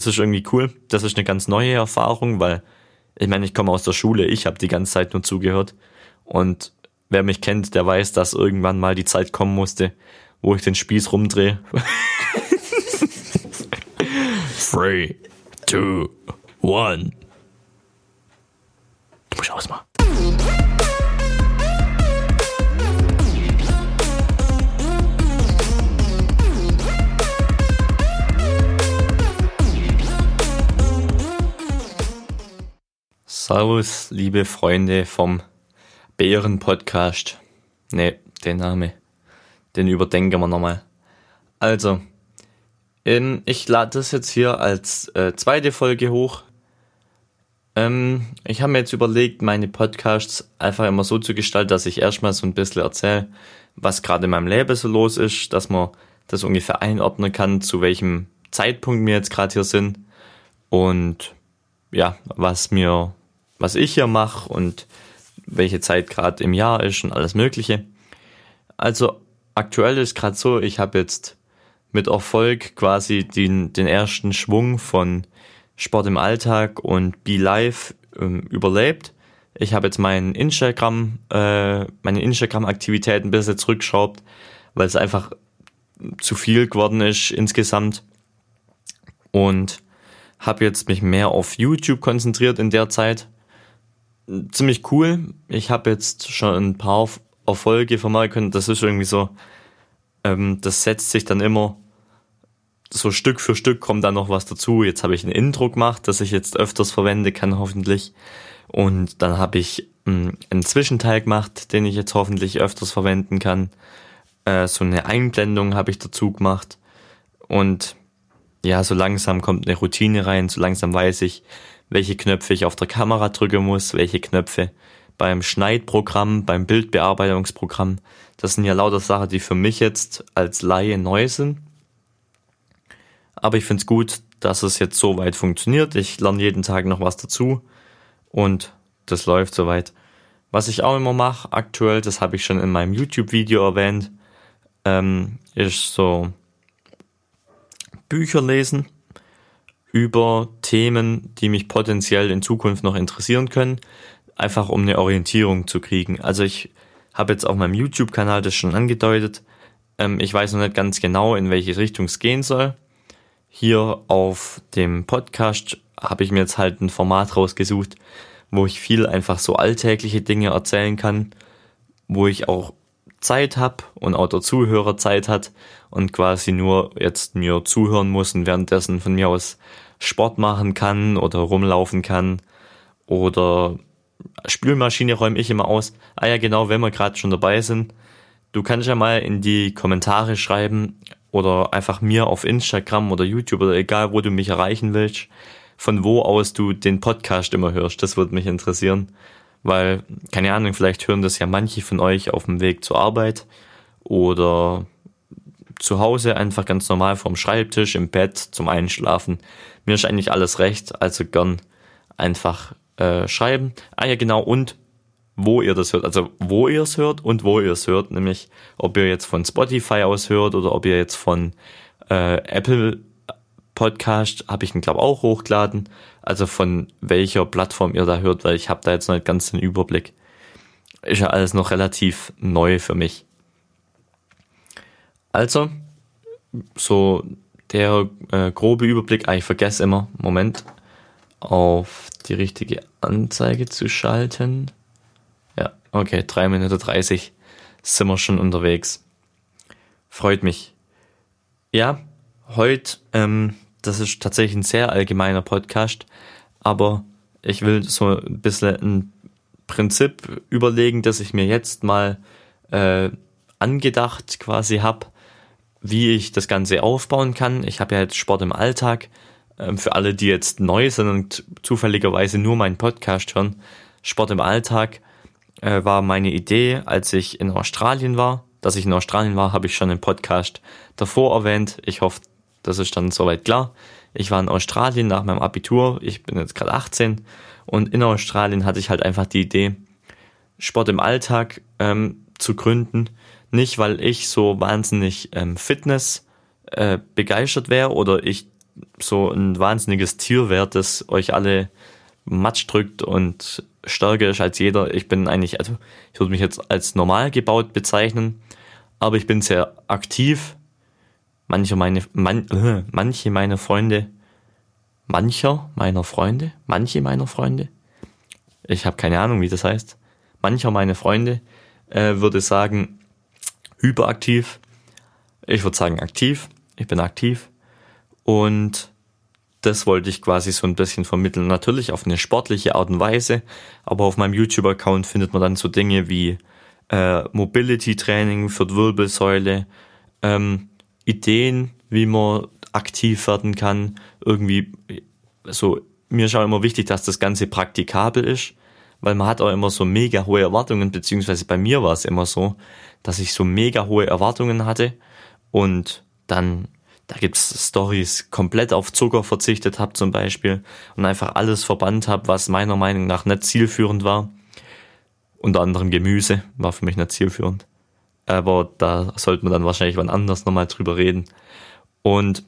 Das ist irgendwie cool. Das ist eine ganz neue Erfahrung, weil ich meine, ich komme aus der Schule, ich habe die ganze Zeit nur zugehört. Und wer mich kennt, der weiß, dass irgendwann mal die Zeit kommen musste, wo ich den Spieß rumdrehe. Three, two, one. Du musst ausmachen. Servus, liebe Freunde vom Bären-Podcast. Ne, den Name, den überdenken wir nochmal. Also, ähm, ich lade das jetzt hier als äh, zweite Folge hoch. Ähm, ich habe mir jetzt überlegt, meine Podcasts einfach immer so zu gestalten, dass ich erstmal so ein bisschen erzähle, was gerade in meinem Leben so los ist, dass man das ungefähr einordnen kann, zu welchem Zeitpunkt wir jetzt gerade hier sind und ja, was mir was ich hier mache und welche Zeit gerade im Jahr ist und alles Mögliche. Also aktuell ist gerade so, ich habe jetzt mit Erfolg quasi den, den ersten Schwung von Sport im Alltag und Be Live ähm, überlebt. Ich habe jetzt mein Instagram, äh, meine Instagram-Aktivitäten ein bisschen zurückgeschraubt, weil es einfach zu viel geworden ist insgesamt. Und habe jetzt mich mehr auf YouTube konzentriert in der Zeit ziemlich cool. Ich habe jetzt schon ein paar Erfolge vermerken können. Das ist irgendwie so, ähm, das setzt sich dann immer so Stück für Stück kommt dann noch was dazu. Jetzt habe ich ein Intro gemacht, das ich jetzt öfters verwende kann, hoffentlich. Und dann habe ich ähm, einen Zwischenteil gemacht, den ich jetzt hoffentlich öfters verwenden kann. Äh, so eine Einblendung habe ich dazu gemacht. Und ja, so langsam kommt eine Routine rein, so langsam weiß ich, welche Knöpfe ich auf der Kamera drücken muss, welche Knöpfe beim Schneidprogramm, beim Bildbearbeitungsprogramm. Das sind ja lauter Sachen, die für mich jetzt als Laie neu sind. Aber ich finde es gut, dass es jetzt so weit funktioniert. Ich lerne jeden Tag noch was dazu und das läuft soweit. Was ich auch immer mache aktuell, das habe ich schon in meinem YouTube-Video erwähnt, ähm, ist so Bücher lesen über Themen, die mich potenziell in Zukunft noch interessieren können, einfach um eine Orientierung zu kriegen. Also ich habe jetzt auf meinem YouTube-Kanal das schon angedeutet. Ähm, ich weiß noch nicht ganz genau, in welche Richtung es gehen soll. Hier auf dem Podcast habe ich mir jetzt halt ein Format rausgesucht, wo ich viel einfach so alltägliche Dinge erzählen kann, wo ich auch Zeit habe und auch der Zuhörer Zeit hat und quasi nur jetzt mir zuhören muss und währenddessen von mir aus Sport machen kann oder rumlaufen kann oder Spülmaschine räume ich immer aus. Ah ja, genau, wenn wir gerade schon dabei sind. Du kannst ja mal in die Kommentare schreiben oder einfach mir auf Instagram oder YouTube oder egal, wo du mich erreichen willst, von wo aus du den Podcast immer hörst. Das würde mich interessieren, weil, keine Ahnung, vielleicht hören das ja manche von euch auf dem Weg zur Arbeit oder zu Hause einfach ganz normal vorm Schreibtisch, im Bett, zum Einschlafen. Mir ist eigentlich alles recht, also gern einfach äh, schreiben. Ah ja, genau, und wo ihr das hört. Also wo ihr es hört und wo ihr es hört, nämlich ob ihr jetzt von Spotify aus hört oder ob ihr jetzt von äh, Apple Podcast, habe ich ihn glaube auch hochgeladen. Also von welcher Plattform ihr da hört, weil ich habe da jetzt noch nicht ganz den Überblick. Ist ja alles noch relativ neu für mich. Also, so der äh, grobe Überblick, ah, ich vergesse immer, Moment, auf die richtige Anzeige zu schalten. Ja, okay, 3 Minuten 30 sind wir schon unterwegs. Freut mich. Ja, heute, ähm, das ist tatsächlich ein sehr allgemeiner Podcast, aber ich will so ein bisschen ein Prinzip überlegen, dass ich mir jetzt mal äh, angedacht quasi hab, wie ich das Ganze aufbauen kann. Ich habe ja jetzt Sport im Alltag. Ähm, für alle, die jetzt neu sind und zufälligerweise nur meinen Podcast hören, Sport im Alltag äh, war meine Idee, als ich in Australien war. Dass ich in Australien war, habe ich schon im Podcast davor erwähnt. Ich hoffe, das ist dann soweit klar. Ich war in Australien nach meinem Abitur. Ich bin jetzt gerade 18 und in Australien hatte ich halt einfach die Idee, Sport im Alltag ähm, zu gründen nicht, weil ich so wahnsinnig ähm, Fitness äh, begeistert wäre oder ich so ein wahnsinniges Tierwert, das euch alle matsch drückt und stärker ist als jeder. Ich bin eigentlich, also ich würde mich jetzt als normal gebaut bezeichnen, aber ich bin sehr aktiv. Manche meine, man, äh, manche meiner Freunde, mancher meiner Freunde, manche meiner Freunde, ich habe keine Ahnung, wie das heißt. Mancher meiner Freunde äh, würde sagen hyperaktiv. Ich würde sagen aktiv. Ich bin aktiv und das wollte ich quasi so ein bisschen vermitteln. Natürlich auf eine sportliche Art und Weise, aber auf meinem YouTube-Account findet man dann so Dinge wie äh, Mobility-Training für die Wirbelsäule, ähm, Ideen, wie man aktiv werden kann. Irgendwie so, mir ist auch immer wichtig, dass das Ganze praktikabel ist, weil man hat auch immer so mega hohe Erwartungen, beziehungsweise bei mir war es immer so, dass ich so mega hohe Erwartungen hatte und dann da gibt's Stories, komplett auf Zucker verzichtet habe zum Beispiel und einfach alles verbannt habe, was meiner Meinung nach nicht zielführend war. Unter anderem Gemüse war für mich nicht zielführend. Aber da sollte man dann wahrscheinlich wann anders nochmal drüber reden. Und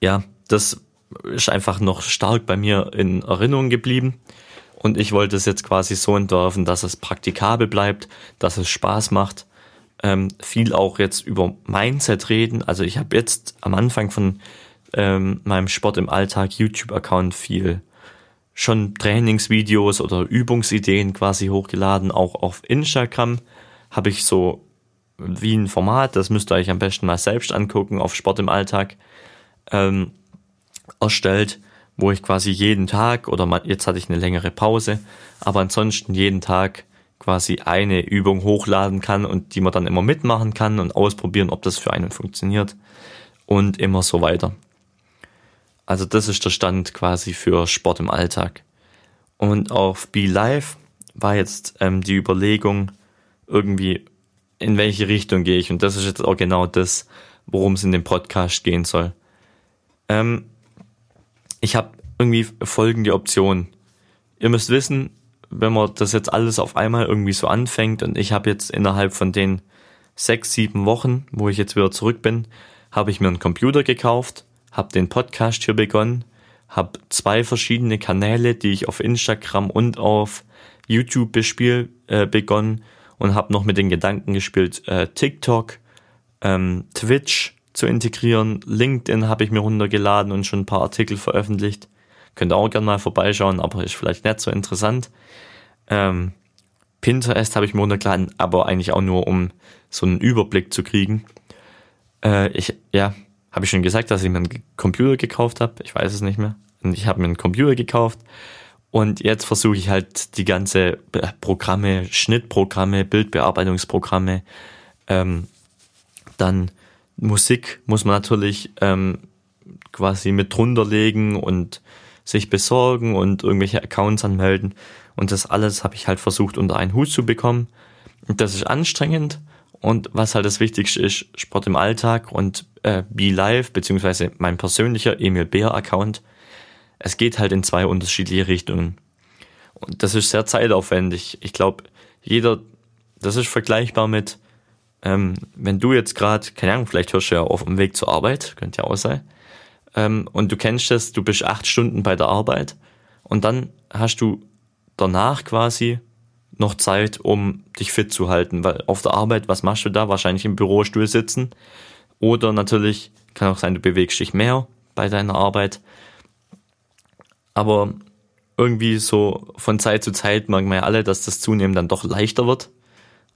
ja, das ist einfach noch stark bei mir in Erinnerung geblieben. Und ich wollte es jetzt quasi so entwerfen, dass es praktikabel bleibt, dass es Spaß macht ähm, viel auch jetzt über Mindset reden. Also ich habe jetzt am Anfang von ähm, meinem Sport im Alltag YouTube-Account viel schon Trainingsvideos oder Übungsideen quasi hochgeladen. Auch auf Instagram habe ich so wie ein Format, das müsst ihr euch am besten mal selbst angucken, auf Sport im Alltag ähm, erstellt, wo ich quasi jeden Tag oder jetzt hatte ich eine längere Pause, aber ansonsten jeden Tag quasi eine Übung hochladen kann und die man dann immer mitmachen kann und ausprobieren, ob das für einen funktioniert und immer so weiter. Also das ist der Stand quasi für Sport im Alltag. Und auf Be Live war jetzt ähm, die Überlegung irgendwie, in welche Richtung gehe ich. Und das ist jetzt auch genau das, worum es in dem Podcast gehen soll. Ähm, ich habe irgendwie folgende Option. Ihr müsst wissen, wenn man das jetzt alles auf einmal irgendwie so anfängt und ich habe jetzt innerhalb von den sechs, sieben Wochen, wo ich jetzt wieder zurück bin, habe ich mir einen Computer gekauft, habe den Podcast hier begonnen, habe zwei verschiedene Kanäle, die ich auf Instagram und auf YouTube bespiel, äh, begonnen und habe noch mit den Gedanken gespielt, äh, TikTok, ähm, Twitch zu integrieren, LinkedIn habe ich mir runtergeladen und schon ein paar Artikel veröffentlicht. Könnt ihr auch gerne mal vorbeischauen, aber ist vielleicht nicht so interessant. Ähm, Pinterest habe ich mir runtergeladen, aber eigentlich auch nur, um so einen Überblick zu kriegen. Äh, ich, ja, habe ich schon gesagt, dass ich mir einen Computer gekauft habe? Ich weiß es nicht mehr. Und ich habe mir einen Computer gekauft und jetzt versuche ich halt die ganze Programme, Schnittprogramme, Bildbearbeitungsprogramme, ähm, dann Musik muss man natürlich ähm, quasi mit drunter legen und sich besorgen und irgendwelche Accounts anmelden. Und das alles habe ich halt versucht unter einen Hut zu bekommen. Und das ist anstrengend. Und was halt das Wichtigste ist, Sport im Alltag und äh, Be Live, beziehungsweise mein persönlicher Emil Bär Account. Es geht halt in zwei unterschiedliche Richtungen. Und das ist sehr zeitaufwendig. Ich glaube, jeder, das ist vergleichbar mit, ähm, wenn du jetzt gerade, keine Ahnung, vielleicht hörst du ja auf dem Weg zur Arbeit, könnte ja auch sein, ähm, und du kennst es, du bist acht Stunden bei der Arbeit und dann hast du danach quasi noch Zeit, um dich fit zu halten, weil auf der Arbeit, was machst du da? Wahrscheinlich im Bürostuhl sitzen oder natürlich kann auch sein, du bewegst dich mehr bei deiner Arbeit. Aber irgendwie so von Zeit zu Zeit merken wir ja alle, dass das zunehmend dann doch leichter wird,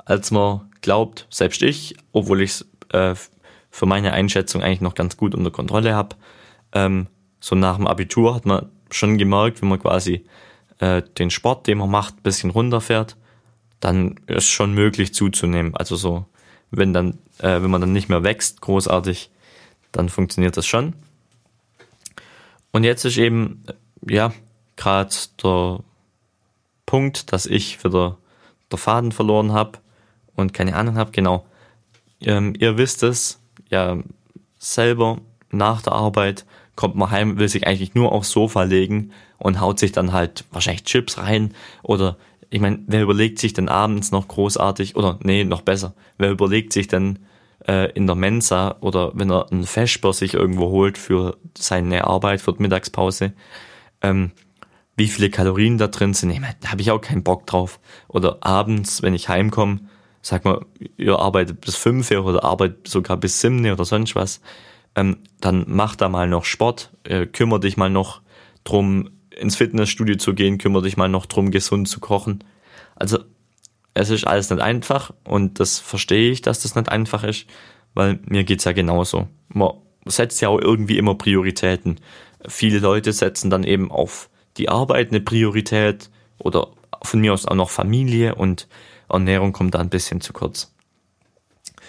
als man glaubt. Selbst ich, obwohl ich es äh, für meine Einschätzung eigentlich noch ganz gut unter Kontrolle habe, ähm, so nach dem Abitur hat man schon gemerkt, wenn man quasi äh, den Sport, den man macht, bisschen runterfährt, dann ist schon möglich zuzunehmen. Also so, wenn dann, äh, wenn man dann nicht mehr wächst, großartig, dann funktioniert das schon. Und jetzt ist eben, äh, ja, gerade der Punkt, dass ich wieder der Faden verloren habe und keine Ahnung habe, genau. Ähm, ihr wisst es ja selber, nach der Arbeit kommt man heim, will sich eigentlich nur aufs Sofa legen und haut sich dann halt wahrscheinlich Chips rein oder ich meine, wer überlegt sich denn abends noch großartig oder nee, noch besser, wer überlegt sich denn äh, in der Mensa oder wenn er einen Vesper sich irgendwo holt für seine Arbeit, für die Mittagspause, ähm, wie viele Kalorien da drin sind, nee, da habe ich auch keinen Bock drauf. Oder abends, wenn ich heimkomme, sag mal, ihr arbeitet bis fünf oder arbeitet sogar bis sieben oder sonst was, ähm, dann mach da mal noch Sport, äh, kümmere dich mal noch drum, ins Fitnessstudio zu gehen, kümmere dich mal noch drum, gesund zu kochen. Also es ist alles nicht einfach und das verstehe ich, dass das nicht einfach ist, weil mir geht's ja genauso. Man setzt ja auch irgendwie immer Prioritäten. Viele Leute setzen dann eben auf die Arbeit eine Priorität oder von mir aus auch noch Familie und Ernährung kommt da ein bisschen zu kurz.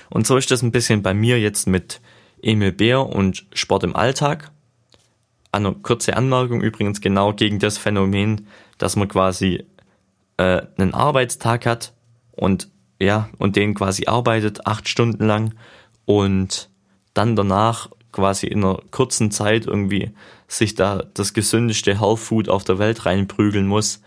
Und so ist das ein bisschen bei mir jetzt mit Emil Bär und Sport im Alltag. Eine kurze Anmerkung übrigens genau gegen das Phänomen, dass man quasi äh, einen Arbeitstag hat und ja, und den quasi arbeitet acht Stunden lang und dann danach quasi in einer kurzen Zeit irgendwie sich da das gesündeste Health Food auf der Welt reinprügeln muss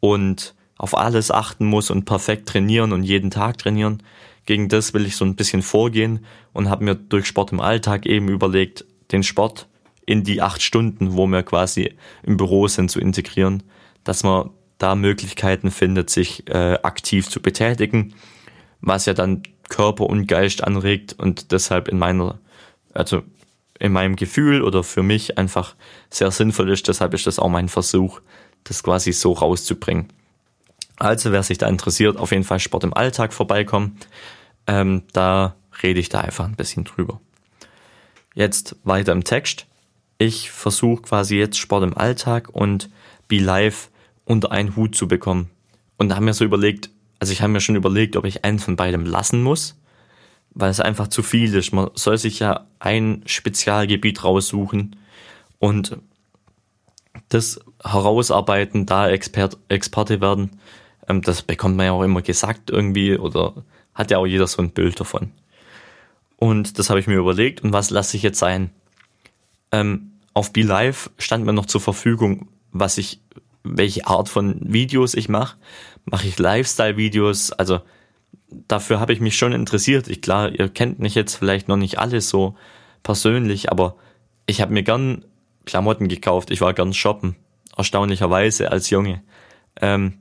und auf alles achten muss und perfekt trainieren und jeden Tag trainieren. Gegen das will ich so ein bisschen vorgehen und habe mir durch Sport im Alltag eben überlegt, den Sport in die acht Stunden, wo wir quasi im Büro sind, zu integrieren, dass man da Möglichkeiten findet, sich äh, aktiv zu betätigen, was ja dann Körper und Geist anregt und deshalb in meiner, also in meinem Gefühl oder für mich einfach sehr sinnvoll ist. Deshalb ist das auch mein Versuch, das quasi so rauszubringen. Also wer sich da interessiert, auf jeden Fall Sport im Alltag vorbeikommen. Ähm, da rede ich da einfach ein bisschen drüber. Jetzt weiter im Text. Ich versuche quasi jetzt Sport im Alltag und Be Live unter einen Hut zu bekommen. Und da haben wir so überlegt, also ich habe mir schon überlegt, ob ich einen von beidem lassen muss, weil es einfach zu viel ist. Man soll sich ja ein Spezialgebiet raussuchen und das herausarbeiten, da Expert, Experte werden. Ähm, das bekommt man ja auch immer gesagt irgendwie oder hat ja auch jeder so ein Bild davon. Und das habe ich mir überlegt und was lasse ich jetzt sein? Ähm, auf BeLive stand mir noch zur Verfügung, was ich welche Art von Videos ich mache. Mache ich Lifestyle-Videos? Also dafür habe ich mich schon interessiert. Ich klar, ihr kennt mich jetzt vielleicht noch nicht alle so persönlich, aber ich habe mir gern Klamotten gekauft. Ich war gern shoppen, erstaunlicherweise als Junge. Ähm,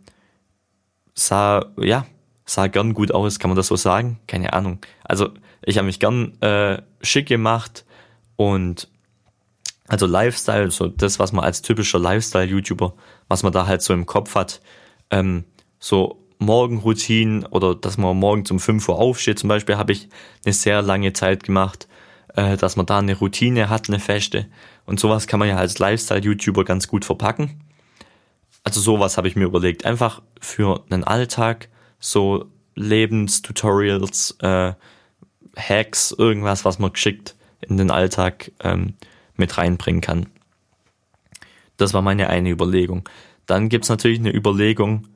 sah ja sah gern gut aus, kann man das so sagen? Keine Ahnung. Also ich habe mich gern äh, schick gemacht und also Lifestyle, so das, was man als typischer Lifestyle-YouTuber, was man da halt so im Kopf hat, ähm, so Morgenroutinen oder dass man morgen um 5 Uhr aufsteht, zum Beispiel habe ich eine sehr lange Zeit gemacht, äh, dass man da eine Routine hat, eine feste. Und sowas kann man ja als Lifestyle-YouTuber ganz gut verpacken. Also sowas habe ich mir überlegt. Einfach für einen Alltag, so Lebenstutorials, äh, Hacks, irgendwas, was man geschickt in den Alltag ähm, mit reinbringen kann. Das war meine eine Überlegung. Dann gibt's natürlich eine Überlegung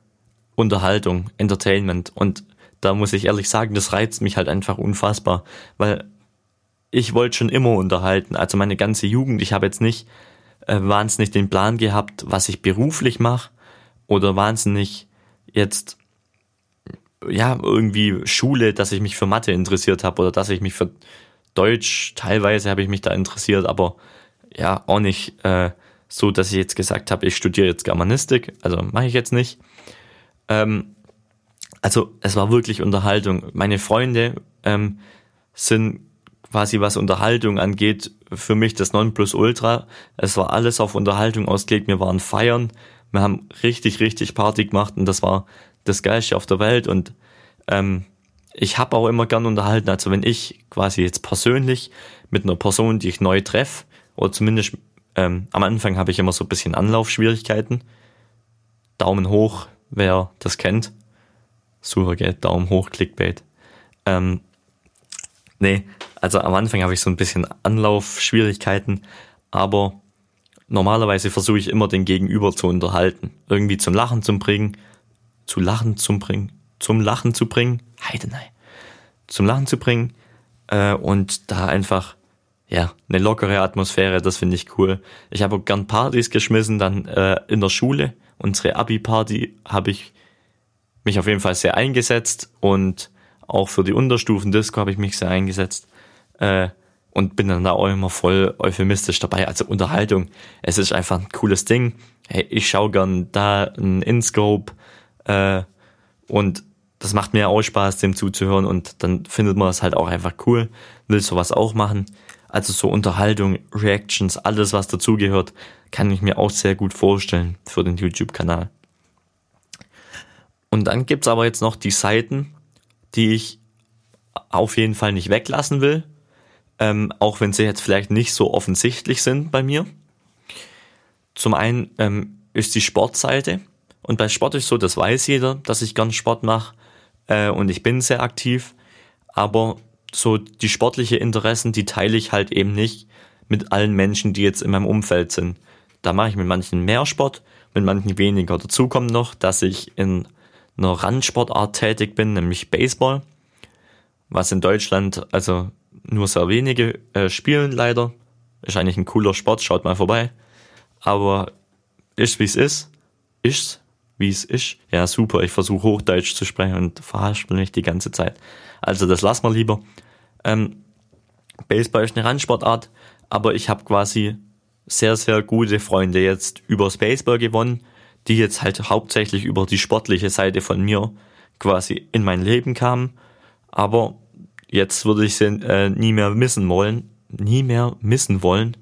Unterhaltung, Entertainment. Und da muss ich ehrlich sagen, das reizt mich halt einfach unfassbar, weil ich wollte schon immer unterhalten. Also meine ganze Jugend. Ich habe jetzt nicht äh, wahnsinnig den Plan gehabt, was ich beruflich mache oder wahnsinnig jetzt ja irgendwie Schule, dass ich mich für Mathe interessiert habe oder dass ich mich für Deutsch teilweise habe ich mich da interessiert, aber ja, auch nicht äh, so, dass ich jetzt gesagt habe, ich studiere jetzt Germanistik, also mache ich jetzt nicht. Ähm, also es war wirklich Unterhaltung. Meine Freunde ähm, sind quasi was Unterhaltung angeht, für mich das Nonplusultra. Es war alles auf Unterhaltung ausgelegt. Wir waren feiern, wir haben richtig, richtig Party gemacht und das war das Geilste auf der Welt. Und ähm, ich habe auch immer gern unterhalten. Also wenn ich quasi jetzt persönlich mit einer Person, die ich neu treffe, oder zumindest ähm, am Anfang habe ich immer so ein bisschen Anlaufschwierigkeiten. Daumen hoch, wer das kennt. Super, gell? Daumen hoch, Clickbait. Ähm, nee, also am Anfang habe ich so ein bisschen Anlaufschwierigkeiten, aber normalerweise versuche ich immer den Gegenüber zu unterhalten. Irgendwie zum Lachen zu bringen, zu Lachen zu bringen, zum Lachen zu bringen, Heidenei, zum Lachen zu bringen äh, und da einfach ja, eine lockere Atmosphäre, das finde ich cool. Ich habe gern Partys geschmissen, dann äh, in der Schule. Unsere Abi-Party habe ich mich auf jeden Fall sehr eingesetzt und Auch für die Unterstufen-Disco habe ich mich sehr eingesetzt. Äh, und bin dann da auch immer voll euphemistisch dabei. Also Unterhaltung, es ist einfach ein cooles Ding. Hey, ich schaue gern da ein InScope äh, und das macht mir auch Spaß, dem zuzuhören und dann findet man es halt auch einfach cool, will sowas auch machen. Also so Unterhaltung, Reactions, alles was dazugehört, kann ich mir auch sehr gut vorstellen für den YouTube-Kanal. Und dann gibt's aber jetzt noch die Seiten, die ich auf jeden Fall nicht weglassen will, ähm, auch wenn sie jetzt vielleicht nicht so offensichtlich sind bei mir. Zum einen ähm, ist die Sportseite und bei Sport ist so, das weiß jeder, dass ich gern Sport mache äh, und ich bin sehr aktiv, aber so die sportliche Interessen, die teile ich halt eben nicht mit allen Menschen, die jetzt in meinem Umfeld sind. Da mache ich mit manchen mehr Sport, mit manchen weniger. Dazu kommt noch, dass ich in einer Randsportart tätig bin, nämlich Baseball, was in Deutschland also nur sehr wenige äh, spielen leider. Ist eigentlich ein cooler Sport, schaut mal vorbei. Aber ist wie es ist. Ist wie es ist. Ja, super, ich versuche Hochdeutsch zu sprechen und verhaspel mich die ganze Zeit. Also das lassen wir lieber. Ähm, Baseball ist eine Randsportart, aber ich habe quasi sehr, sehr gute Freunde jetzt übers Baseball gewonnen, die jetzt halt hauptsächlich über die sportliche Seite von mir quasi in mein Leben kamen. Aber jetzt würde ich sie äh, nie mehr missen wollen, nie mehr missen wollen.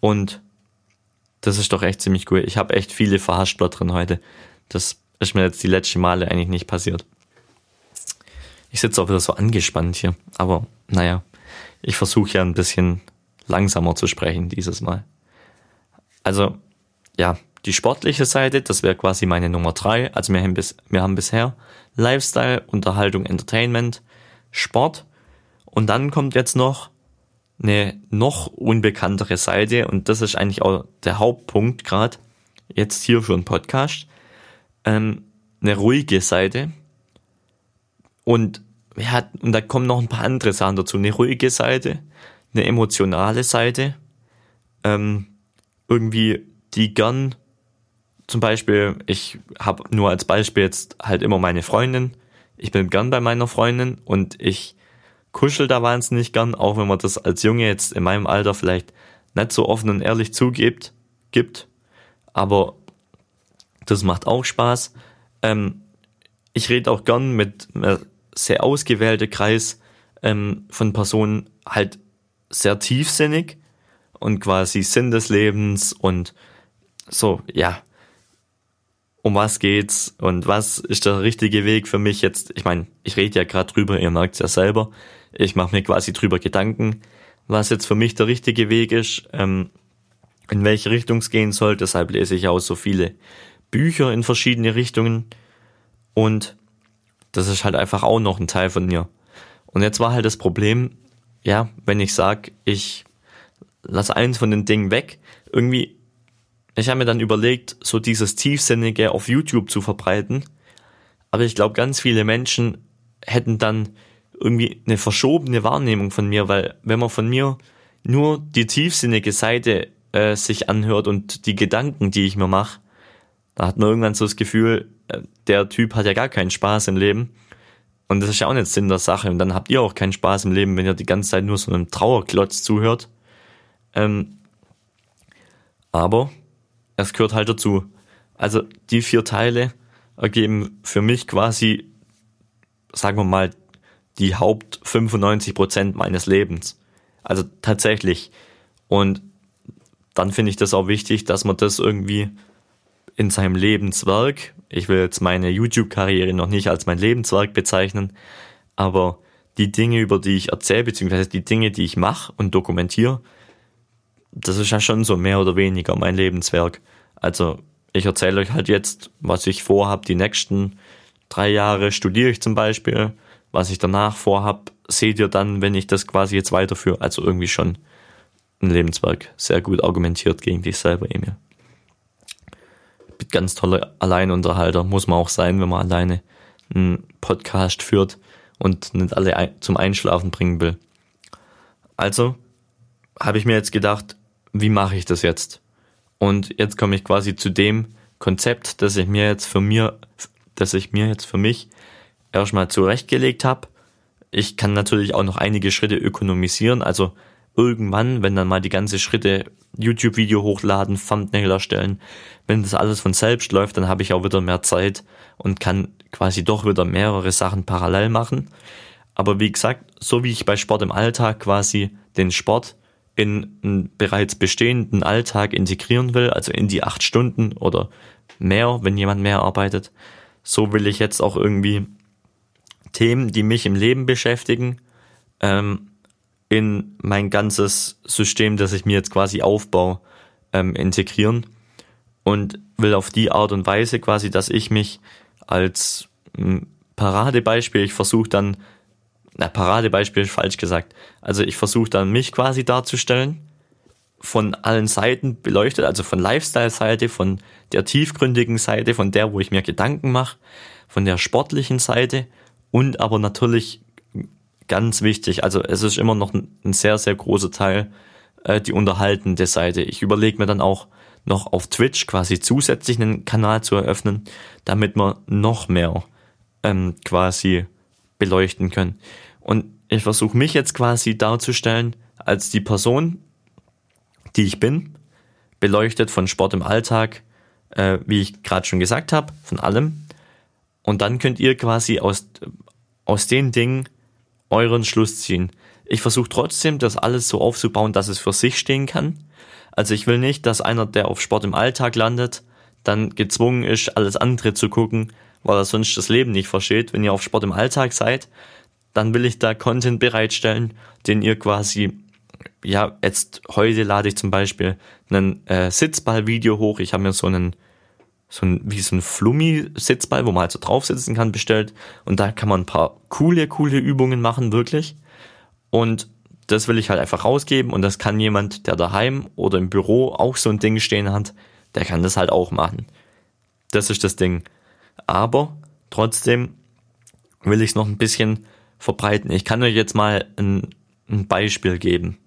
Und das ist doch echt ziemlich cool. Ich habe echt viele Verhaspler drin heute. Das ist mir jetzt die letzten Male eigentlich nicht passiert. Ich sitze auch wieder so angespannt hier, aber naja, ich versuche ja ein bisschen langsamer zu sprechen dieses Mal. Also, ja, die sportliche Seite, das wäre quasi meine Nummer drei. Also wir haben, bis, wir haben bisher Lifestyle, Unterhaltung, Entertainment, Sport. Und dann kommt jetzt noch eine noch unbekanntere Seite und das ist eigentlich auch der Hauptpunkt gerade jetzt hier für einen Podcast. Ähm, eine ruhige Seite und ja, und da kommen noch ein paar andere Sachen dazu. Eine ruhige Seite, eine emotionale Seite, ähm, irgendwie die gern, zum Beispiel, ich habe nur als Beispiel jetzt halt immer meine Freundin. Ich bin gern bei meiner Freundin und ich kuschel da wahnsinnig gern, auch wenn man das als Junge jetzt in meinem Alter vielleicht nicht so offen und ehrlich zugibt, gibt. Aber das macht auch Spaß. Ähm, ich rede auch gern mit einem sehr ausgewählten Kreis ähm, von Personen halt sehr tiefsinnig und quasi Sinn des Lebens und so, ja, um was geht's und was ist der richtige Weg für mich jetzt? Ich meine, ich rede ja gerade drüber, ihr merkt ja selber. Ich mache mir quasi drüber Gedanken, was jetzt für mich der richtige Weg ist, ähm, in welche Richtung es gehen soll. Deshalb lese ich auch so viele Bücher in verschiedene Richtungen. Und das ist halt einfach auch noch ein Teil von mir. Und jetzt war halt das Problem, ja, wenn ich sag, ich lass eins von den Dingen weg, irgendwie, ich habe mir dann überlegt, so dieses Tiefsinnige auf YouTube zu verbreiten. Aber ich glaube, ganz viele Menschen hätten dann irgendwie eine verschobene Wahrnehmung von mir, weil wenn man von mir nur die tiefsinnige Seite äh, sich anhört und die Gedanken, die ich mir mache, da hat man irgendwann so das Gefühl, äh, der Typ hat ja gar keinen Spaß im Leben. Und das ist ja auch nicht Sinn der Sache. Und dann habt ihr auch keinen Spaß im Leben, wenn ihr die ganze Zeit nur so einem Trauerklotz zuhört. Ähm, aber es gehört halt dazu. Also die vier Teile ergeben für mich quasi, sagen wir mal, die Haupt 95 Prozent meines Lebens. Also tatsächlich. Und dann finde ich das auch wichtig, dass man das irgendwie in seinem Lebenswerk, ich will jetzt meine YouTube-Karriere noch nicht als mein Lebenswerk bezeichnen, aber die Dinge, über die ich erzähle, beziehungsweise die Dinge, die ich mache und dokumentiere, das ist ja schon so mehr oder weniger mein Lebenswerk. Also ich erzähle euch halt jetzt, was ich vorhab, die nächsten drei Jahre studiere ich zum Beispiel, was ich danach vorhab, seht ihr dann, wenn ich das quasi jetzt weiterführe. Also irgendwie schon ein Lebenswerk. Sehr gut argumentiert gegen dich selber, Emil ganz toller Alleinunterhalter, muss man auch sein, wenn man alleine einen Podcast führt und nicht alle zum Einschlafen bringen will. Also habe ich mir jetzt gedacht, wie mache ich das jetzt? Und jetzt komme ich quasi zu dem Konzept, das ich mir jetzt für mir, das ich mir jetzt für mich erstmal zurechtgelegt habe ich kann natürlich auch noch einige Schritte ökonomisieren. Also irgendwann, wenn dann mal die ganze Schritte YouTube-Video hochladen, Thumbnail erstellen, wenn das alles von selbst läuft, dann habe ich auch wieder mehr Zeit und kann quasi doch wieder mehrere Sachen parallel machen. Aber wie gesagt, so wie ich bei Sport im Alltag quasi den Sport in einen bereits bestehenden Alltag integrieren will, also in die acht Stunden oder mehr, wenn jemand mehr arbeitet, so will ich jetzt auch irgendwie Themen, die mich im Leben beschäftigen, ähm, in mein ganzes System, das ich mir jetzt quasi aufbaue, ähm, integrieren. Und will auf die Art und Weise quasi, dass ich mich als hm, Paradebeispiel, ich versuche dann, na, Paradebeispiel falsch gesagt, also ich versuche dann mich quasi darzustellen, von allen Seiten beleuchtet, also von Lifestyle-Seite, von der tiefgründigen Seite, von der, wo ich mir Gedanken mache, von der sportlichen Seite und aber natürlich ganz wichtig, also es ist immer noch ein, sehr, sehr großer Teil äh, die unterhaltende Seite. Ich überlege mir dann auch noch auf Twitch quasi zusätzlich einen Kanal zu eröffnen, damit wir noch mehr ähm, quasi beleuchten können. Und ich versuche mich jetzt quasi darzustellen als die Person, die ich bin, beleuchtet von Sport im Alltag, äh, wie ich gerade schon gesagt habe, von allem. Und dann könnt ihr quasi aus, aus den Dingen euren Schluss ziehen. Ich versuche trotzdem, das alles so aufzubauen, dass es für sich stehen kann. Also ich will nicht, dass einer, der auf Sport im Alltag landet, dann gezwungen ist, alles andere zu gucken, weil er sonst das Leben nicht versteht. Wenn ihr auf Sport im Alltag seid, dann will ich da Content bereitstellen, den ihr quasi, ja, jetzt heute lade ich zum Beispiel einen äh, Sitzball-Video hoch. Ich habe mir so einen so ein, wie so ein Flummi-Sitzball, wo man halt so drauf sitzen kann, bestellt. Und da kann man ein paar coole, coole Übungen machen, wirklich. Und das will ich halt einfach rausgeben und das kann jemand, der daheim oder im Büro auch so ein Ding stehen hat, der kann das halt auch machen. Das ist das Ding. Aber trotzdem will ich es noch ein bisschen verbreiten. Ich kann euch jetzt mal ein, ein Beispiel geben.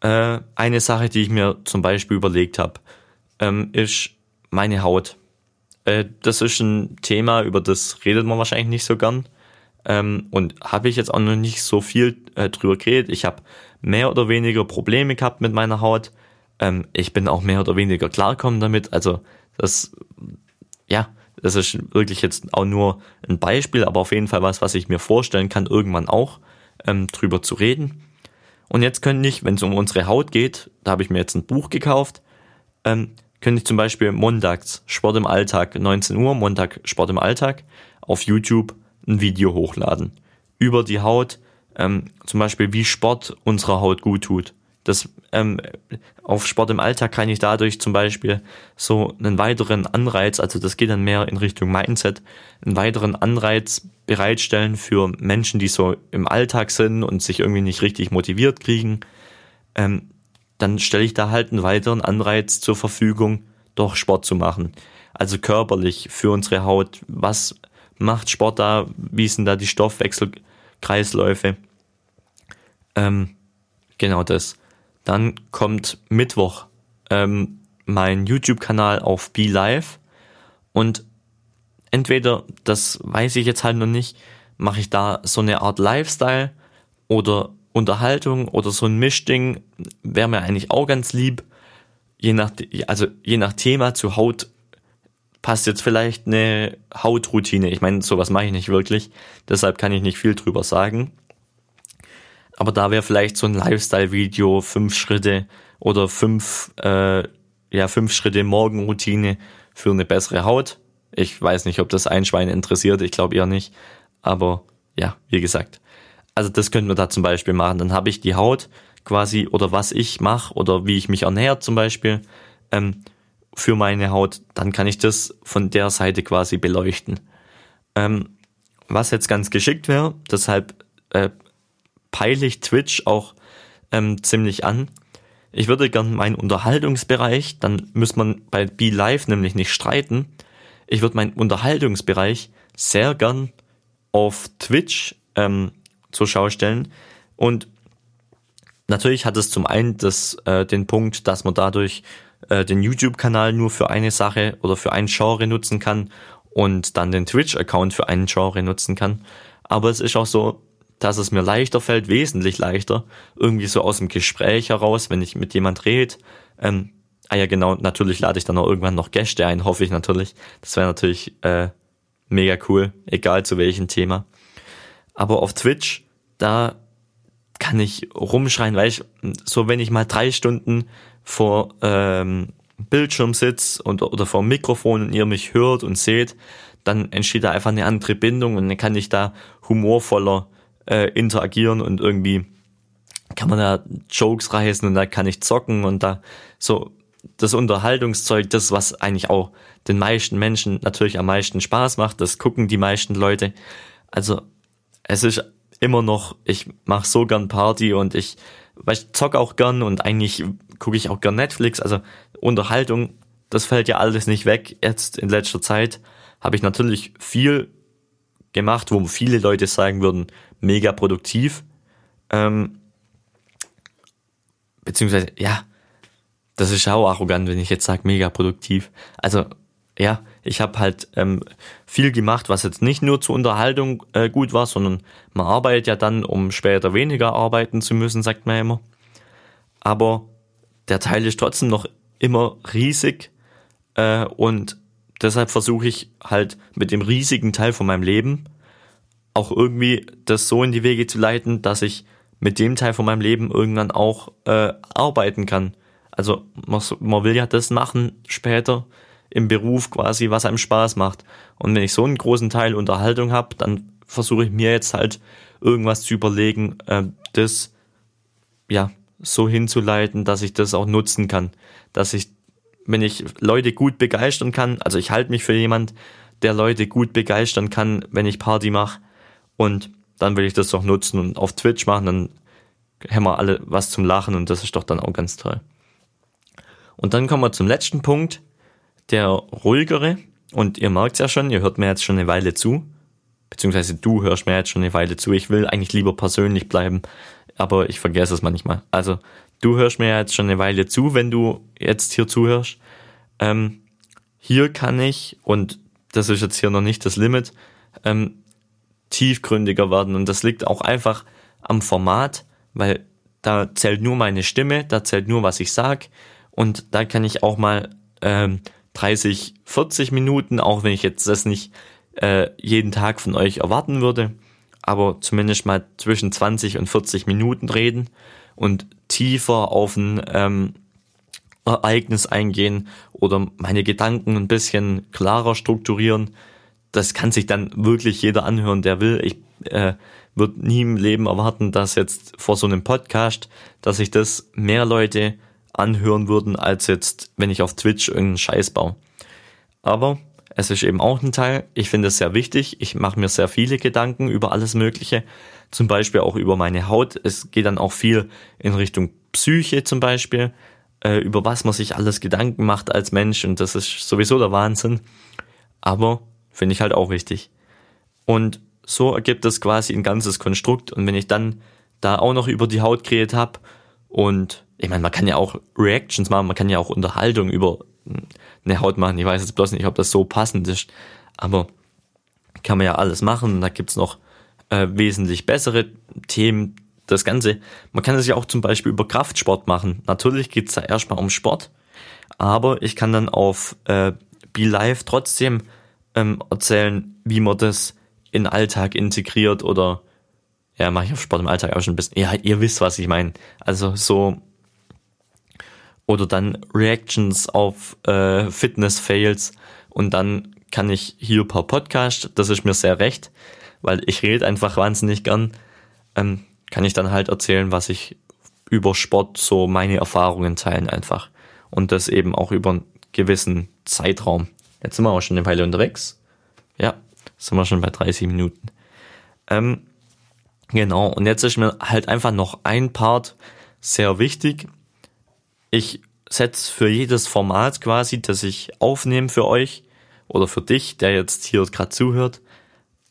Äh, eine Sache, die ich mir zum Beispiel überlegt habe, ähm, ist meine Haut. Äh, das ist ein Thema, über das redet man wahrscheinlich nicht so gern. Ähm, und habe ich jetzt auch noch nicht so viel äh, drüber geredet. Ich habe mehr oder weniger Probleme gehabt mit meiner Haut. Ähm, ich bin auch mehr oder weniger klarkommen damit. Also das, ja, das ist wirklich jetzt auch nur ein Beispiel, aber auf jeden Fall was, was ich mir vorstellen kann, irgendwann auch ähm, drüber zu reden. Und jetzt könnte ich, wenn es um unsere Haut geht, da habe ich mir jetzt ein Buch gekauft, ähm, könnte ich zum Beispiel montags Sport im Alltag, 19 Uhr, Montag Sport im Alltag, auf YouTube ein Video hochladen. Über die Haut, ähm, zum Beispiel wie Sport unserer Haut gut tut. Das ähm, auf Sport im Alltag kann ich dadurch zum Beispiel so einen weiteren Anreiz, also das geht dann mehr in Richtung Mindset, einen weiteren Anreiz bereitstellen für Menschen, die so im Alltag sind und sich irgendwie nicht richtig motiviert kriegen. Ähm, dann stelle ich da halt einen weiteren Anreiz zur Verfügung, doch Sport zu machen. Also körperlich für unsere Haut. Was macht Sport da? Wie sind da die Stoffwechselkreisläufe? Ähm, genau das. Dann kommt Mittwoch ähm, mein YouTube-Kanal auf Be Live und entweder, das weiß ich jetzt halt noch nicht, mache ich da so eine Art Lifestyle oder Unterhaltung oder so ein Mischding wäre mir eigentlich auch ganz lieb. Je nach, also je nach Thema zu Haut passt jetzt vielleicht eine Hautroutine. Ich meine, sowas mache ich nicht wirklich, deshalb kann ich nicht viel drüber sagen. Aber da wäre vielleicht so ein Lifestyle-Video, fünf Schritte oder fünf, äh, ja, fünf Schritte Morgenroutine für eine bessere Haut. Ich weiß nicht, ob das ein Schwein interessiert, ich glaube eher nicht. Aber ja, wie gesagt, also das könnten wir da zum Beispiel machen. Dann habe ich die Haut quasi oder was ich mache oder wie ich mich ernähre zum Beispiel ähm, für meine Haut. Dann kann ich das von der Seite quasi beleuchten. Ähm, was jetzt ganz geschickt wäre, deshalb äh, peile ich Twitch auch ähm, ziemlich an. Ich würde gern meinen Unterhaltungsbereich, dann müsste man bei Be Live nämlich nicht streiten. Ich würde meinen Unterhaltungsbereich sehr gern auf Twitch ähm, zur Schau stellen. Und natürlich hat es zum einen das, äh, den Punkt, dass man dadurch äh, den YouTube-Kanal nur für eine Sache oder für ein Genre nutzen kann und dann den Twitch-Account für einen Genre nutzen kann. Aber es ist auch so, dass es mir leichter fällt, wesentlich leichter, irgendwie so aus dem Gespräch heraus, wenn ich mit jemand rede. Ähm, ah ja, genau, natürlich lade ich dann auch irgendwann noch Gäste ein, hoffe ich natürlich. Das wäre natürlich äh, mega cool, egal zu welchem Thema. Aber auf Twitch, da kann ich rumschreien, weil ich, so wenn ich mal drei Stunden vor ähm, Bildschirm sitze und, oder vor Mikrofon und ihr mich hört und seht, dann entsteht da einfach eine andere Bindung und dann kann ich da humorvoller äh, interagieren und irgendwie kann man da Jokes reißen und da kann ich zocken und da so das Unterhaltungszeug, das was eigentlich auch den meisten Menschen natürlich am meisten Spaß macht, das gucken die meisten Leute. Also es ist immer noch, ich mache so gern Party und ich, weil ich zock auch gern und eigentlich gucke ich auch gern Netflix, also Unterhaltung, das fällt ja alles nicht weg. Jetzt in letzter Zeit habe ich natürlich viel gemacht, wo viele Leute sagen würden, mega produktiv. Ähm, beziehungsweise, ja, das ist auch arrogant, wenn ich jetzt sage, mega produktiv. Also, ja, ich habe halt ähm, viel gemacht, was jetzt nicht nur zur Unterhaltung äh, gut war, sondern man arbeitet ja dann, um später weniger arbeiten zu müssen, sagt man immer. Aber der Teil ist trotzdem noch immer riesig äh, und deshalb versuche ich halt mit dem riesigen Teil von meinem Leben auch irgendwie das so in die Wege zu leiten, dass ich mit dem Teil von meinem Leben irgendwann auch äh, arbeiten kann. Also man, will ja das machen später im Beruf quasi, was einem Spaß macht. Und wenn ich so einen großen Teil Unterhaltung habe, dann versuche ich mir jetzt halt irgendwas zu überlegen, äh, das ja so hinzuleiten, dass ich das auch nutzen kann, dass ich wenn ich Leute gut begeistern kann, also ich halte mich für jemand, der Leute gut begeistern kann, wenn ich Party mache und dann will ich das doch nutzen und auf Twitch machen, dann haben wir alle was zum Lachen und das ist doch dann auch ganz toll. Und dann kommen wir zum letzten Punkt, der ruhigere und ihr merkt ja schon, ihr hört mir jetzt schon eine Weile zu, beziehungsweise du hörst mir jetzt schon eine Weile zu. Ich will eigentlich lieber persönlich bleiben, aber ich vergesse es manchmal. Also du hörst mir jetzt schon eine Weile zu, wenn du jetzt hier zuhörst. Ähm, hier kann ich, und das ist jetzt hier noch nicht das Limit, ähm, tiefgründiger werden. Und das liegt auch einfach am Format, weil da zählt nur meine Stimme, da zählt nur, was ich sag. Und da kann ich auch mal ähm, 30, 40 Minuten, auch wenn ich jetzt das nicht äh, jeden Tag von euch erwarten würde, aber zumindest mal zwischen 20 und 40 Minuten reden und tiefer auf ein ähm, Ereignis eingehen oder meine Gedanken ein bisschen klarer strukturieren. Das kann sich dann wirklich jeder anhören, der will. Ich äh, würde nie im Leben erwarten, dass jetzt vor so einem Podcast, dass sich das mehr Leute anhören würden, als jetzt, wenn ich auf Twitch irgendeinen Scheiß baue. Aber es ist eben auch ein Teil, ich finde es sehr wichtig, ich mache mir sehr viele Gedanken über alles Mögliche, zum Beispiel auch über meine Haut. Es geht dann auch viel in Richtung Psyche zum Beispiel, äh, über was man sich alles Gedanken macht als Mensch und das ist sowieso der Wahnsinn. Aber finde ich halt auch wichtig. Und so ergibt es quasi ein ganzes Konstrukt und wenn ich dann da auch noch über die Haut geredet habe und ich meine, man kann ja auch Reactions machen, man kann ja auch Unterhaltung über eine Haut machen. Ich weiß jetzt bloß nicht, ob das so passend ist, aber kann man ja alles machen. Da gibt's noch äh, wesentlich bessere Themen. Das Ganze, man kann es ja auch zum Beispiel über Kraftsport machen. Natürlich geht's da erstmal um Sport, aber ich kann dann auf äh, Be Live trotzdem ähm, erzählen, wie man das in Alltag integriert oder ja, mache ich auf Sport im Alltag auch schon ein bisschen. Ja, ihr wisst, was ich meine. Also so oder dann Reactions auf äh, Fitness-Fails und dann kann ich hier per Podcast, das ist mir sehr recht, weil ich rede einfach wahnsinnig gern, ähm, kann ich dann halt erzählen, was ich über Sport so meine Erfahrungen teilen einfach und das eben auch über einen gewissen Zeitraum. Jetzt sind wir auch schon eine Weile unterwegs. Ja, sind wir schon bei 30 Minuten. Ähm, genau, und jetzt ist mir halt einfach noch ein Part sehr wichtig, ich setze für jedes Format quasi, das ich aufnehme für euch oder für dich, der jetzt hier gerade zuhört,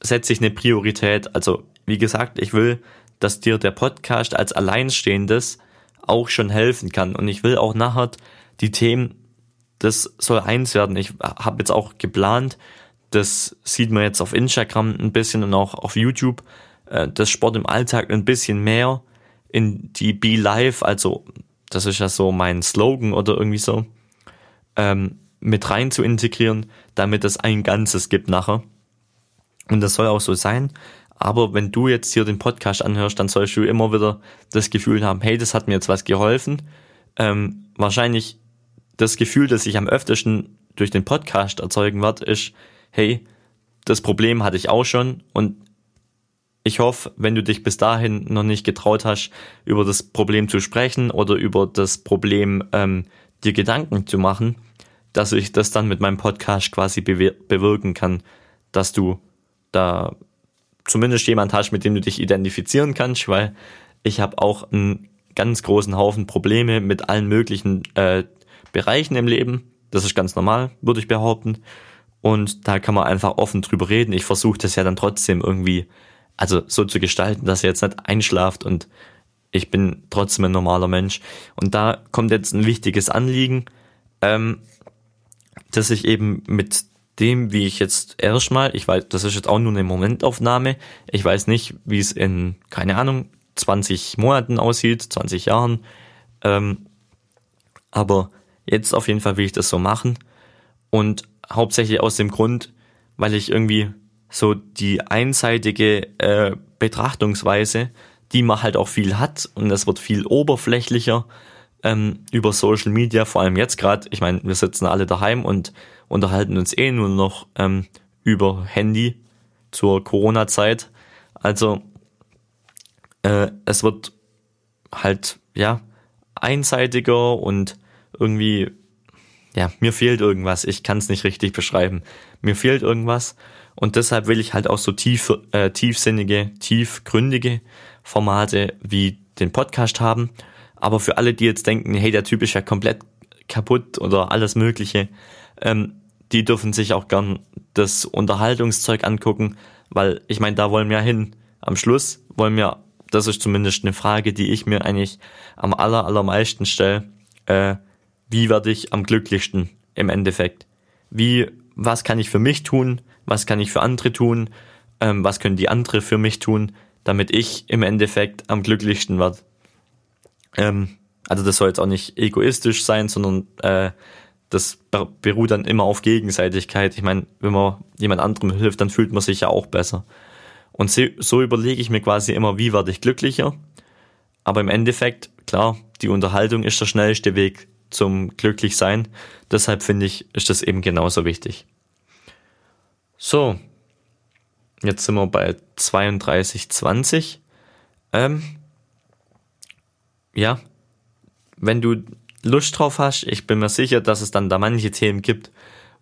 setze ich eine Priorität. Also wie gesagt, ich will, dass dir der Podcast als Alleinstehendes auch schon helfen kann. Und ich will auch nachher die Themen, das soll eins werden. Ich habe jetzt auch geplant, das sieht man jetzt auf Instagram ein bisschen und auch auf YouTube, äh, das Sport im Alltag ein bisschen mehr in die Be Life, also das ist ja so mein Slogan oder irgendwie so, ähm, mit rein zu integrieren, damit es ein Ganzes gibt nachher. Und das soll auch so sein. Aber wenn du jetzt hier den Podcast anhörst, dann sollst du immer wieder das Gefühl haben, hey, das hat mir jetzt was geholfen. Ähm, wahrscheinlich das Gefühl, das ich am öftesten durch den Podcast erzeugen wird, ist, hey, das Problem hatte ich auch schon und ich hoffe, wenn du dich bis dahin noch nicht getraut hast, über das Problem zu sprechen oder über das Problem ähm, dir Gedanken zu machen, dass ich das dann mit meinem Podcast quasi bewirken kann, dass du da zumindest jemand hast, mit dem du dich identifizieren kannst, weil ich habe auch einen ganz großen Haufen Probleme mit allen möglichen äh, Bereichen im Leben. Das ist ganz normal, würde ich behaupten. Und da kann man einfach offen drüber reden. Ich versuche das ja dann trotzdem irgendwie also so zu gestalten, dass er jetzt nicht einschlaft und ich bin trotzdem ein normaler Mensch. Und da kommt jetzt ein wichtiges Anliegen, ähm, dass ich eben mit dem, wie ich jetzt erstmal, ich weiß, das ist jetzt auch nur eine Momentaufnahme, ich weiß nicht, wie es in, keine Ahnung, 20 Monaten aussieht, 20 Jahren, ähm, aber jetzt auf jeden Fall will ich das so machen. Und hauptsächlich aus dem Grund, weil ich irgendwie so die einseitige äh, Betrachtungsweise, die man halt auch viel hat und es wird viel oberflächlicher ähm, über Social Media, vor allem jetzt gerade. Ich meine, wir sitzen alle daheim und unterhalten uns eh nur noch ähm, über Handy zur Corona-Zeit. Also äh, es wird halt ja einseitiger und irgendwie ja mir fehlt irgendwas. Ich kann es nicht richtig beschreiben. Mir fehlt irgendwas und deshalb will ich halt auch so tief, äh, tiefsinnige, tiefgründige Formate wie den Podcast haben. Aber für alle, die jetzt denken, hey, der Typ ist ja komplett kaputt oder alles Mögliche, ähm, die dürfen sich auch gern das Unterhaltungszeug angucken, weil ich meine, da wollen wir hin. Am Schluss wollen wir, das ist zumindest eine Frage, die ich mir eigentlich am aller, allermeisten stelle, äh, wie werde ich am glücklichsten im Endeffekt? Wie, was kann ich für mich tun? was kann ich für andere tun, ähm, was können die andere für mich tun, damit ich im Endeffekt am glücklichsten werde. Ähm, also das soll jetzt auch nicht egoistisch sein, sondern äh, das beruht dann immer auf Gegenseitigkeit. Ich meine, wenn man jemand anderem hilft, dann fühlt man sich ja auch besser. Und so, überlege ich mir quasi immer, wie werde ich glücklicher. Aber im Endeffekt, klar, die Unterhaltung ist der schnellste Weg zum Glücklichsein. Deshalb finde ich, ist das eben genauso wichtig. So, jetzt sind wir bei 32,20. Ähm, ja, wenn du Lust drauf hast, ich bin mir sicher, dass es dann da manche Themen gibt,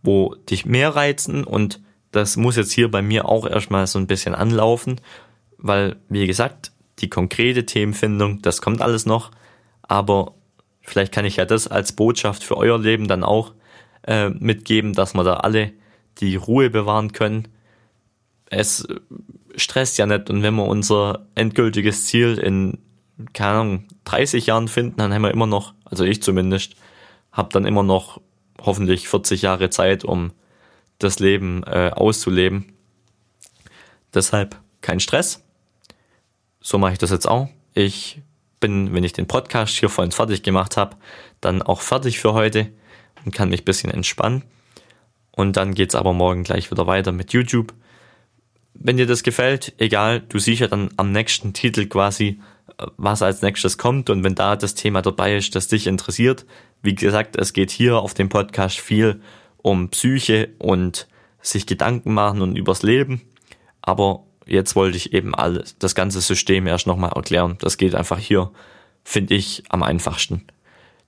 wo dich mehr reizen und das muss jetzt hier bei mir auch erstmal so ein bisschen anlaufen, weil, wie gesagt, die konkrete Themenfindung, das kommt alles noch, aber vielleicht kann ich ja das als Botschaft für euer Leben dann auch äh, mitgeben, dass wir da alle die Ruhe bewahren können. Es stresst ja nicht und wenn wir unser endgültiges Ziel in, keine Ahnung, 30 Jahren finden, dann haben wir immer noch, also ich zumindest, habe dann immer noch hoffentlich 40 Jahre Zeit, um das Leben äh, auszuleben. Deshalb kein Stress. So mache ich das jetzt auch. Ich bin, wenn ich den Podcast hier vorhin fertig gemacht habe, dann auch fertig für heute und kann mich ein bisschen entspannen. Und dann geht's aber morgen gleich wieder weiter mit YouTube. Wenn dir das gefällt, egal, du siehst ja dann am nächsten Titel quasi, was als nächstes kommt. Und wenn da das Thema dabei ist, das dich interessiert, wie gesagt, es geht hier auf dem Podcast viel um Psyche und sich Gedanken machen und übers Leben. Aber jetzt wollte ich eben alles, das ganze System erst nochmal erklären. Das geht einfach hier, finde ich, am einfachsten.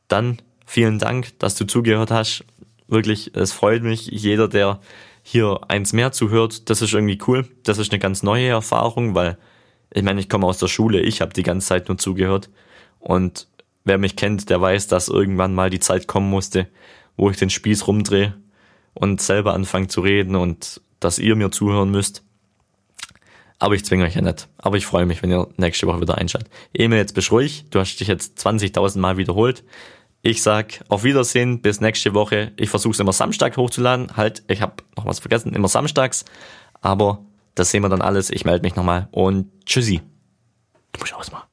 Dann vielen Dank, dass du zugehört hast wirklich, es freut mich, jeder, der hier eins mehr zuhört, das ist irgendwie cool. Das ist eine ganz neue Erfahrung, weil ich meine, ich komme aus der Schule, ich habe die ganze Zeit nur zugehört. Und wer mich kennt, der weiß, dass irgendwann mal die Zeit kommen musste, wo ich den Spieß rumdrehe und selber anfange zu reden und dass ihr mir zuhören müsst. Aber ich zwinge euch ja nicht. Aber ich freue mich, wenn ihr nächste Woche wieder einschaltet. Emil, jetzt bist ruhig. Du hast dich jetzt 20.000 Mal wiederholt. Ich sag auf Wiedersehen, bis nächste Woche. Ich versuche es immer Samstag hochzuladen. Halt, ich habe noch was vergessen, immer samstags. Aber das sehen wir dann alles. Ich melde mich nochmal und tschüssi. Du musst ausmachen.